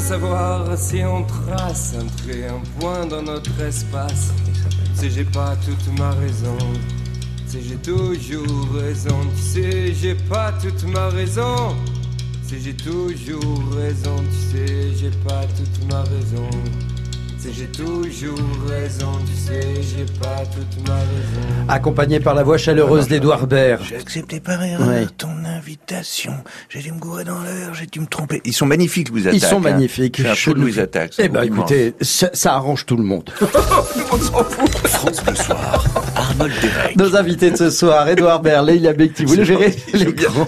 [SPEAKER 24] Savoir si on trace un point dans notre espace. Sais, j'ai pas toute ma raison. Sais, j'ai toujours raison. Tu sais, j'ai pas toute ma raison. Sais, j'ai toujours raison. Tu sais, j'ai pas toute ma raison. Tu sais, j'ai toujours raison. Tu sais, j'ai pas toute ma raison.
[SPEAKER 2] Accompagné par la voix chaleureuse d'Edouard Baird.
[SPEAKER 3] J'ai accepté par erreur
[SPEAKER 2] Ouais.
[SPEAKER 3] ton invitation. J'ai dû me gourer dans l'heure, j'ai dû me tromper. Ils sont magnifiques, Louise Attaque.
[SPEAKER 2] Ils sont
[SPEAKER 3] hein.
[SPEAKER 2] magnifiques.
[SPEAKER 3] Je suis un Louise Attaque.
[SPEAKER 2] Eh ben, écoutez, ça, ça arrange tout le monde.
[SPEAKER 1] France Bleu Soir. Arnold Derek.
[SPEAKER 2] Nos invités de ce soir, Edouard Baird, Leila Bekti, vous le gérez l'écran.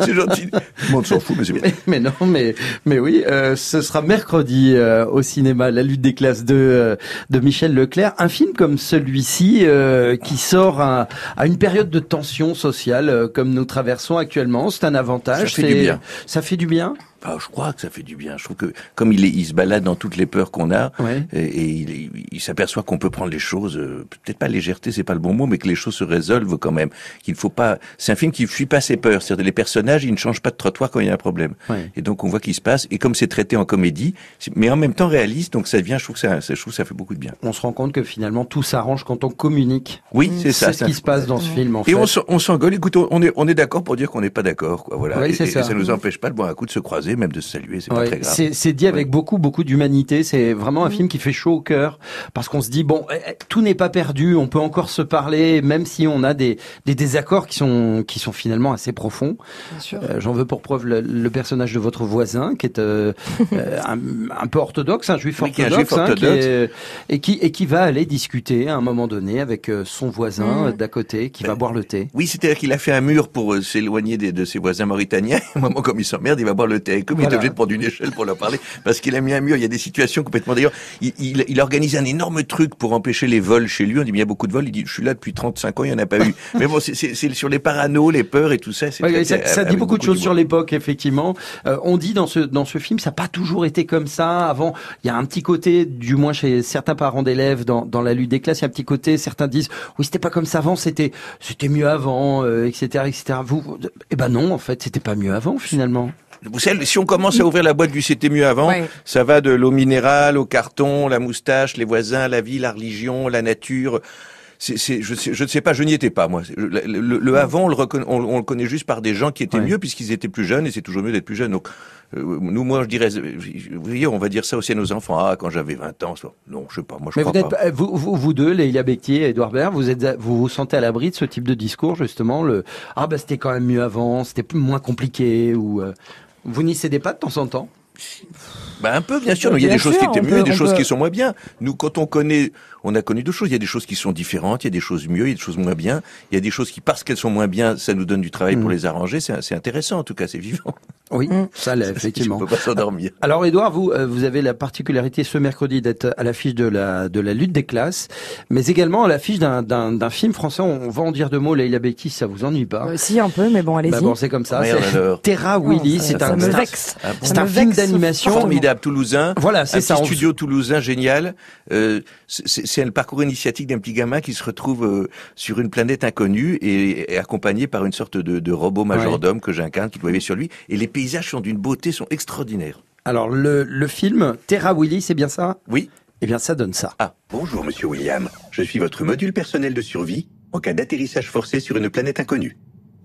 [SPEAKER 3] C'est gentil. Tout le monde s'en fout, mais c'est bien.
[SPEAKER 2] Mais non, mais mais oui, euh, ce sera mercredi euh, au cinéma La lutte des classes de euh, de Michel Leclerc, un film comme celui-ci euh, qui sort à, à une période de tension sociale euh, comme nous traversons actuellement. C'est un avantage.
[SPEAKER 3] Ça fait du bien.
[SPEAKER 2] Ça fait du bien.
[SPEAKER 3] Ah, je crois que ça fait du bien. Je trouve que comme il, est, il se balade dans toutes les peurs qu'on a,
[SPEAKER 2] Ouais.
[SPEAKER 3] et, et il, il- il s'aperçoit qu'on peut prendre les choses, euh, peut-être pas légèreté, c'est pas le bon mot, mais que les choses se résolvent quand même. Qu'il ne faut pas. C'est un film qui fuit pas ses peurs. C'est-à-dire les personnages, ils ne changent pas de trottoir quand il y a un problème.
[SPEAKER 2] Ouais.
[SPEAKER 3] Et donc on voit qu'il se passe. Et comme c'est traité en comédie, mais en même temps réaliste, donc ça vient. Je trouve que ça, ça- je trouve que ça fait beaucoup de bien.
[SPEAKER 2] On se rend compte que finalement tout s'arrange quand on communique.
[SPEAKER 3] Oui, c'est ça.
[SPEAKER 2] C'est ce qui se passe dans ce film en
[SPEAKER 3] Et
[SPEAKER 2] fait.
[SPEAKER 3] on, s'en- on s'engueule. Écoute, on est, on est d'accord pour dire qu'on n'est pas d'accord, quoi. Voilà.
[SPEAKER 2] Oui,
[SPEAKER 3] et,
[SPEAKER 2] c'est
[SPEAKER 3] et-
[SPEAKER 2] ça.
[SPEAKER 3] et ça nous empêche pas de boire un coup de se croiser, même de se saluer. C'est pas
[SPEAKER 2] Ouais,
[SPEAKER 3] très grave.
[SPEAKER 2] c'est dit avec beaucoup beaucoup d'humanité. C'est vraiment un film qui fait chaud au cœur parce qu'on se dit bon, eh, eh, tout n'est pas perdu. On peut encore se parler, même si on a des des désaccords qui sont qui sont finalement assez profonds. Euh, J'en veux pour preuve le, le personnage de votre voisin qui est euh, euh, un, un peu orthodoxe, un juif
[SPEAKER 3] Oui, un
[SPEAKER 2] orthodoxe,
[SPEAKER 3] juif
[SPEAKER 2] hein, qui
[SPEAKER 3] orthodoxe.
[SPEAKER 2] est- et qui et qui va aller discuter à un moment donné avec euh, son voisin
[SPEAKER 3] Mm.
[SPEAKER 2] d'à côté, qui va boire le thé.
[SPEAKER 3] Oui, c'est-à-dire qu'il a fait un mur pour s'éloigner de ses voisins mauritaniens. Au moment comme il s'emmerde, il va boire le thé mais il est obligé de prendre une échelle pour leur parler, parce qu'il a mis un mur. Il y a des situations complètement... D'ailleurs, il, il, il organise un énorme truc pour empêcher les vols chez lui. On dit, mais il y a beaucoup de vols. Il dit, je suis là depuis 35 ans, il n'y en a pas eu. mais bon, c'est- sur les paranos, les peurs et tout ça.
[SPEAKER 2] ça, ça dit beaucoup de choses sur l'époque, effectivement. Euh, on dit dans ce dans ce film, ça n'a pas toujours été comme ça. Avant, il y a un petit côté, du moins chez certains parents d'élèves, dans, dans la lutte des classes, il y a un petit côté. Certains disent, oui, c'était pas comme ça avant, c'était c'était mieux avant, euh, etc., etc. Vous- eh ben non, en fait, c'était pas mieux avant finalement.
[SPEAKER 3] Vous savez, si on commence à ouvrir la boîte du c'était mieux avant,
[SPEAKER 2] Ouais.
[SPEAKER 3] ça va de l'eau minérale au carton, la moustache, les voisins, la vie, la religion, la nature. C'est, c'est, je, sais- je ne sais pas, je n'y étais pas moi. Le, le- le avant, on le, reconna- on, on le connaît juste par des gens qui étaient
[SPEAKER 2] Ouais.
[SPEAKER 3] mieux puisqu'ils étaient plus jeunes et c'est toujours mieux d'être plus jeune. Donc, euh, nous, moi, je dirais, vous voyez, on va dire ça aussi à nos enfants. Ah, quand j'avais 20 ans, non, je sais pas. Moi, je
[SPEAKER 2] Mais vous,
[SPEAKER 3] crois
[SPEAKER 2] n'êtes
[SPEAKER 3] pas.
[SPEAKER 2] vous, vous, vous deux, Lélia Bectier et Edouard Baird, vous êtes, vous vous sentez à l'abri de ce type de discours justement, le ah bah c'était quand même mieux avant, c'était plus moins compliqué ou euh, vous n'y cédez pas de temps en temps?
[SPEAKER 3] Bah un peu, bien sûr. il y a
[SPEAKER 2] Bien
[SPEAKER 3] des choses qui étaient mieux,
[SPEAKER 2] peut-
[SPEAKER 3] des choses
[SPEAKER 2] peut-
[SPEAKER 3] qui sont moins bien. Nous, quand on connaît, on a connu deux choses. Il y a des choses qui sont différentes, il y a des choses mieux, il y a des choses moins bien. Il y a des choses qui, parce qu'elles sont moins bien, ça nous donne du travail pour
[SPEAKER 2] Mm.
[SPEAKER 3] les arranger. C'est intéressant, en tout cas, c'est vivant.
[SPEAKER 2] Oui, ça l'est effectivement.
[SPEAKER 3] On peut pas s'endormir.
[SPEAKER 2] Alors Edouard, vous euh, vous avez la particularité ce mercredi d'être à l'affiche de la de la lutte des classes, mais également à l'affiche d'un film français. On va en dire deux mots. Leïla si ça vous ennuie pas.
[SPEAKER 4] Euh, si, un peu, mais bon, allez-y.
[SPEAKER 2] Bah bon, c'est comme ça. Terra Willy,
[SPEAKER 4] ça-
[SPEAKER 2] c'est
[SPEAKER 4] ça
[SPEAKER 2] un, un-.
[SPEAKER 3] Ah
[SPEAKER 2] un film d'animation.
[SPEAKER 3] Formidable toulousain.
[SPEAKER 2] Voilà, c'est
[SPEAKER 3] un
[SPEAKER 2] ça,
[SPEAKER 3] petit
[SPEAKER 2] on-
[SPEAKER 3] studio toulousain génial. Euh, c'est le parcours initiatique d'un petit gamin qui se retrouve euh, sur une planète inconnue et, et accompagné par une sorte de, de robot majordome que j'incarne qui doit sur lui. Et les paysages sont d'une beauté, sont extraordinaires.
[SPEAKER 2] Alors le le film Terra Willy, c'est bien ça?
[SPEAKER 3] Oui.
[SPEAKER 2] Eh bien, ça donne ça.
[SPEAKER 3] Ah.
[SPEAKER 25] Bonjour, monsieur William. Je suis votre module personnel de survie en cas d'atterrissage forcé sur une planète inconnue.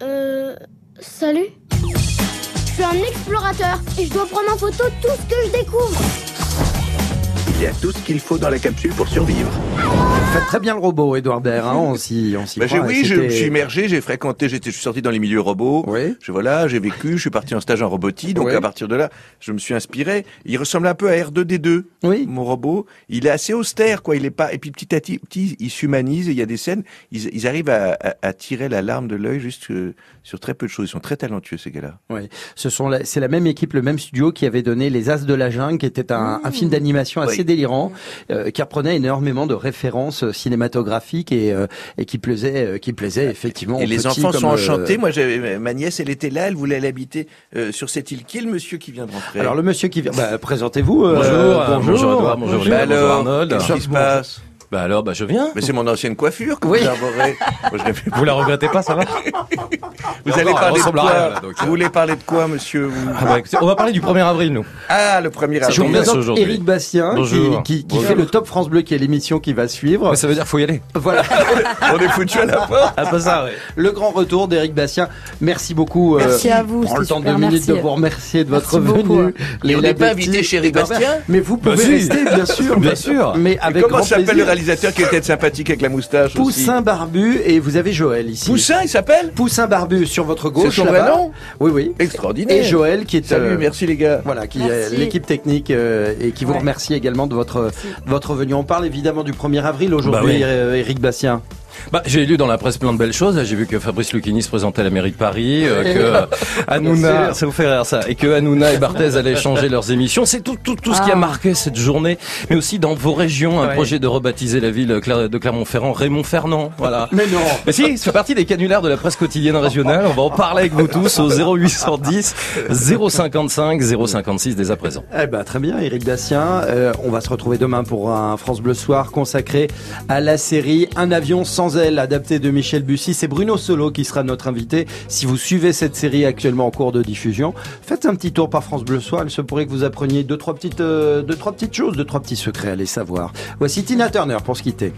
[SPEAKER 6] Euh. Salut? Je suis un explorateur et je dois prendre en photo tout ce que je découvre.
[SPEAKER 25] Il y a tout ce qu'il faut dans la capsule pour survivre.
[SPEAKER 2] Faites très bien le robot, Edouard Baird. Hein, on s'y on s'y
[SPEAKER 3] Bah,
[SPEAKER 2] croit,
[SPEAKER 3] oui, je me suis immergé, j'ai fréquenté, j'étais, je suis sorti dans les milieux robots. Je, voilà, j'ai vécu, je suis parti en stage en robotique. Donc
[SPEAKER 2] Oui.
[SPEAKER 3] à partir de là, je me suis inspiré. Il ressemble un peu à R2D2.
[SPEAKER 2] Oui.
[SPEAKER 3] Mon robot. Il est assez austère, quoi. Il est pas, et puis petit à petit, il s'humanise. Il y a des scènes, ils, ils arrivent à, à- à tirer la larme de l'œil juste euh, sur très peu de choses. Ils sont très talentueux, ces gars-là.
[SPEAKER 2] Oui, ce sont la- c'est la même équipe, le même studio qui avait donné Les As de la Jungle, qui était un, un film d'animation assez
[SPEAKER 3] Oui.
[SPEAKER 2] délirant, euh, qui reprenait énormément de références euh, cinématographiques et, euh, et qui plaisait, euh, qui plaisait effectivement.
[SPEAKER 3] Et les
[SPEAKER 2] petits
[SPEAKER 3] enfants
[SPEAKER 2] comme,
[SPEAKER 3] sont
[SPEAKER 2] euh,
[SPEAKER 3] enchantés. Moi, ma nièce, elle était là, elle voulait aller habiter euh, sur cette île. Qui est le monsieur qui vient de rentrer?
[SPEAKER 2] Alors le monsieur qui vient, bah, présentez-vous. euh,
[SPEAKER 26] Bonjour, bonjour Edouard, bonjour
[SPEAKER 3] Bah
[SPEAKER 26] Léa, bonjour
[SPEAKER 3] alors,
[SPEAKER 26] Arnold.
[SPEAKER 3] Qu'est-ce qui se passe?
[SPEAKER 26] Bah alors, bah je viens.
[SPEAKER 3] Mais c'est mon ancienne coiffure que
[SPEAKER 26] Oui.
[SPEAKER 3] vous arborez. Moi, je l'ai fait-
[SPEAKER 26] Vous la regrettez pas, ça va
[SPEAKER 3] Vous allez parler de quoi
[SPEAKER 26] rien, là, donc, euh.
[SPEAKER 3] Vous voulez parler de quoi, monsieur vous
[SPEAKER 26] Ah bah, On va parler du 1er avril, nous.
[SPEAKER 3] Ah, le premier
[SPEAKER 2] Je
[SPEAKER 3] avril.
[SPEAKER 2] vous
[SPEAKER 26] tombe bien, c'est
[SPEAKER 2] présente. Eric Bastien qui,
[SPEAKER 26] Bonjour.
[SPEAKER 2] qui, qui
[SPEAKER 26] Bonjour.
[SPEAKER 2] fait le Top France Bleu, qui est l'émission qui va suivre.
[SPEAKER 26] Mais ça veut dire faut y aller.
[SPEAKER 2] Voilà.
[SPEAKER 3] On est foutu à la porte.
[SPEAKER 26] Ah pas ça, ouais.
[SPEAKER 2] Le grand retour d'Éric Bastien. Merci beaucoup.
[SPEAKER 4] Merci à vous,
[SPEAKER 2] Prends le temps de deux minutes de vous remercier de votre
[SPEAKER 4] Merci beaucoup.
[SPEAKER 2] venue.
[SPEAKER 3] Et on n'est pas invité chez Eric
[SPEAKER 2] Edouard
[SPEAKER 3] Bastien.
[SPEAKER 2] Mais vous
[SPEAKER 26] Bah
[SPEAKER 2] pouvez
[SPEAKER 26] si.
[SPEAKER 2] rester, bien sûr.
[SPEAKER 26] Bien sûr.
[SPEAKER 2] Mais avec
[SPEAKER 3] Comment
[SPEAKER 2] grand
[SPEAKER 3] s'appelle le
[SPEAKER 2] plaisir.
[SPEAKER 3] Réalisateur qui était sympathique avec la moustache aussi.
[SPEAKER 2] Poussin Barbu et vous avez Joël ici.
[SPEAKER 3] Poussin, il s'appelle
[SPEAKER 2] Poussin Barbu sur votre gauche.
[SPEAKER 3] C'est son vrai nom
[SPEAKER 2] Oui, oui.
[SPEAKER 3] Extraordinaire.
[SPEAKER 2] Et Joël qui est.
[SPEAKER 3] Salut,
[SPEAKER 2] euh,
[SPEAKER 3] merci les gars.
[SPEAKER 2] Voilà, qui
[SPEAKER 3] Merci.
[SPEAKER 2] est l'équipe technique euh, et qui vous
[SPEAKER 3] Ouais.
[SPEAKER 2] remercie également de votre, votre venue. On parle évidemment du 1er avril aujourd'hui,
[SPEAKER 26] Bah oui.
[SPEAKER 2] euh, Bastien.
[SPEAKER 26] Bah, j'ai lu dans la presse plein de belles choses. J'ai vu que Fabrice Lucchini se présentait à la mairie de Paris, euh, que euh, Hanouna, ça vous fait rire ça, et que Hanouna et Barthez allaient changer leurs émissions. C'est tout, tout, tout ce qui a
[SPEAKER 2] Ah.
[SPEAKER 26] marqué cette journée, mais aussi dans vos régions, un
[SPEAKER 2] Ouais.
[SPEAKER 26] projet de rebaptiser la ville Cla- de Clermont-Ferrand Raymond Fernand. Voilà.
[SPEAKER 2] Mais non.
[SPEAKER 26] Mais si, ça fait partie des canulaires de la presse quotidienne régionale. On va en parler avec vous tous au 0810 055 056 dès à présent.
[SPEAKER 2] Eh ben, très bien, Éric Bastien. Euh, on va se retrouver demain pour un France Bleu Soir consacré à la série Un avion sans aile, adapté de Michel Bussy. C'est Bruno Solo qui sera notre invité. Si vous suivez cette série actuellement en cours de diffusion, faites un petit tour par France Bleu Soir. Il se pourrait que vous appreniez deux, trois petites, euh, deux, trois petites choses, deux, trois petits secrets à les savoir. Voici Tina Turner pour se quitter.